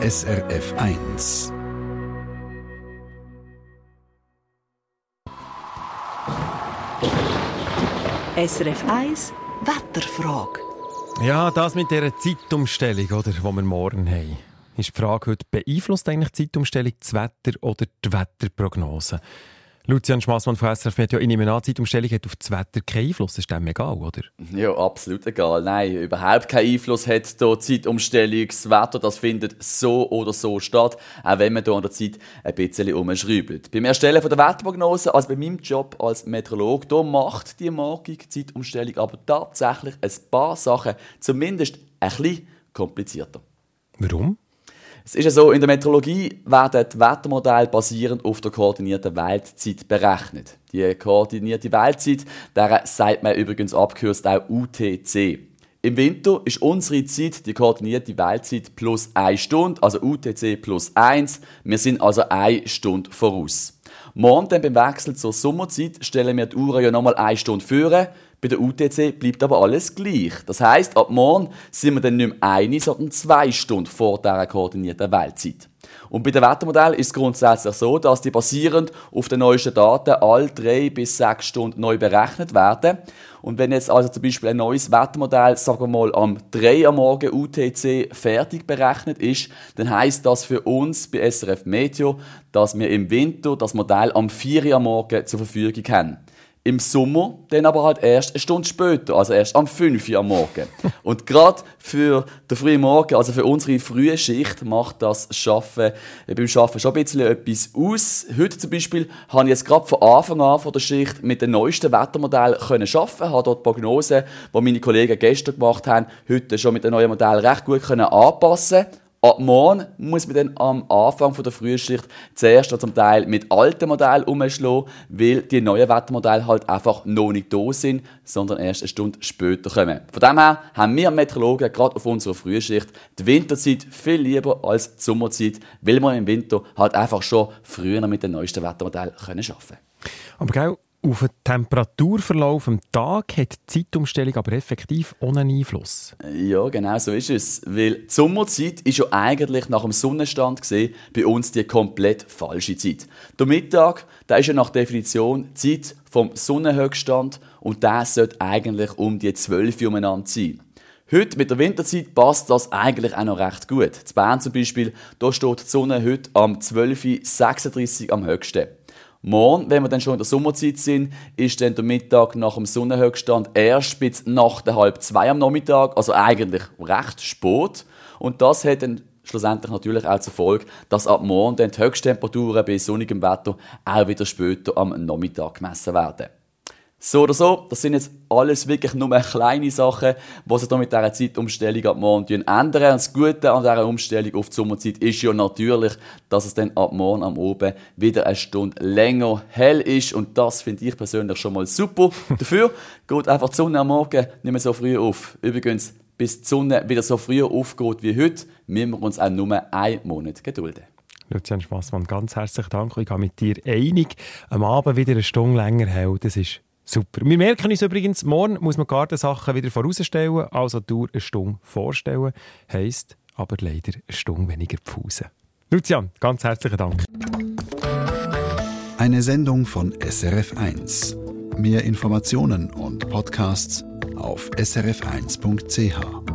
SRF 1. SRF 1 Wetterfrage. Ja, das mit dieser Zeitumstellung, oder, die wir morgen haben, ist die Frage heute, beeinflusst eigentlich die Zeitumstellung das Wetter oder die Wetterprognose? Lucian Schmassmann von SRF ich nehme an, die Zeitumstellung hat auf das Wetter keinen Einfluss. Das ist dem egal, oder? Ja, absolut egal. Nein, überhaupt keinen Einfluss hat hier die Zeitumstellung. Das Wetter, das findet so oder so statt, auch wenn man hier an der Zeit ein bisschen umschraubt. Beim Erstellen von der Wetterprognose, also bei meinem Job als Meteorolog, da macht die morgige Zeitumstellung aber tatsächlich ein paar Sachen zumindest ein bisschen komplizierter. Warum? Es ist ja so, in der Meteorologie werden die Wettermodelle basierend auf der koordinierten Weltzeit berechnet. Die koordinierte Weltzeit, der sagt man übrigens abgekürzt auch UTC. Im Winter ist unsere Zeit die koordinierte Weltzeit plus 1 Stunde, also UTC plus 1. Wir sind also eine Stunde voraus. Morgen dann beim Wechsel zur Sommerzeit stellen wir die Uhr ja nochmal eine Stunde führen. Bei der UTC bleibt aber alles gleich. Das heißt, ab morgen sind wir dann nicht mehr eine, sondern zwei Stunden vor dieser koordinierten Weltzeit. Und bei den Wettermodellen ist es grundsätzlich so, dass die basierend auf den neuesten Daten alle drei bis sechs Stunden neu berechnet werden. Und wenn jetzt also zum Beispiel ein neues Wettermodell, sagen wir mal, am 3 am Morgen UTC fertig berechnet ist, dann heißt das für uns bei SRF Meteo, dass wir im Winter das Modell am 4 am Morgen zur Verfügung haben. Im Sommer dann aber halt erst eine Stunde später, also erst am 5 Uhr am Morgen. Und gerade für den frühen Morgen, also für unsere frühe Schicht, macht das Schaffen, äh, beim Schaffen schon ein bisschen etwas aus. Heute zum Beispiel habe ich jetzt gerade von Anfang an von der Schicht mit dem neuesten Wettermodell können arbeiten, habe dort die Prognosen, die meine Kollegen gestern gemacht haben, heute schon mit dem neuen Modell recht gut können anpassen Ab morgen muss man dann am Anfang der Frühschicht zuerst zum Teil mit alten Modellen umschlagen, weil die neuen Wettermodelle halt einfach noch nicht da sind, sondern erst eine Stunde später kommen. Von dem her haben wir Meteorologen gerade auf unserer Frühschicht die Winterzeit viel lieber als die Sommerzeit, weil wir im Winter halt einfach schon früher mit den neuesten Wettermodellen arbeiten können. Aber gell, auf den Temperaturverlauf am Tag hat die Zeitumstellung aber effektiv ohne Einfluss. Ja, genau so ist es. Weil die Sommerzeit ist ja eigentlich nach dem Sonnenstand gesehen bei uns die komplett falsche Zeit. Der Mittag, der ist ja nach Definition Zeit vom Sonnenhöchststand und der sollte eigentlich um die 12 Uhr umeinander sein. Heute mit der Winterzeit passt das eigentlich auch noch recht gut. In Bern zum Beispiel, da steht die Sonne heute am 12.36 Uhr am höchsten. Morgen, wenn wir dann schon in der Sommerzeit sind, ist dann der Mittag nach dem Sonnenhöchststand erst bis nach der halb zwei am Nachmittag, also eigentlich recht spät. Und das hat dann schlussendlich natürlich auch zur Folge, dass ab morgen dann die Höchsttemperaturen bei sonnigem Wetter auch wieder später am Nachmittag gemessen werden. So oder so, das sind jetzt alles wirklich nur kleine Sachen, die sich da mit dieser Zeitumstellung ab morgen ändern. Und das Gute an dieser Umstellung auf die Sommerzeit ist ja natürlich, dass es dann ab morgen am Oben wieder eine Stunde länger hell ist. Und das finde ich persönlich schon mal super. Dafür geht einfach die Sonne am Morgen nicht mehr so früh auf. Übrigens, bis die Sonne wieder so früh aufgeht wie heute, müssen wir uns auch nur einen Monat gedulden. Lucian Schmassmann, ganz herzlichen Dank. Ich gehe mit dir einig. Am Abend wieder eine Stunde länger hell. Das ist Super. Wir merken uns übrigens, morgen muss man Gartensachen wieder vorausstellen, also durch eine Stunde vorstellen. Heisst aber leider eine Stunde weniger Pause. Lucian, ganz herzlichen Dank. Eine Sendung von SRF1. Mehr Informationen und Podcasts auf srf1.ch.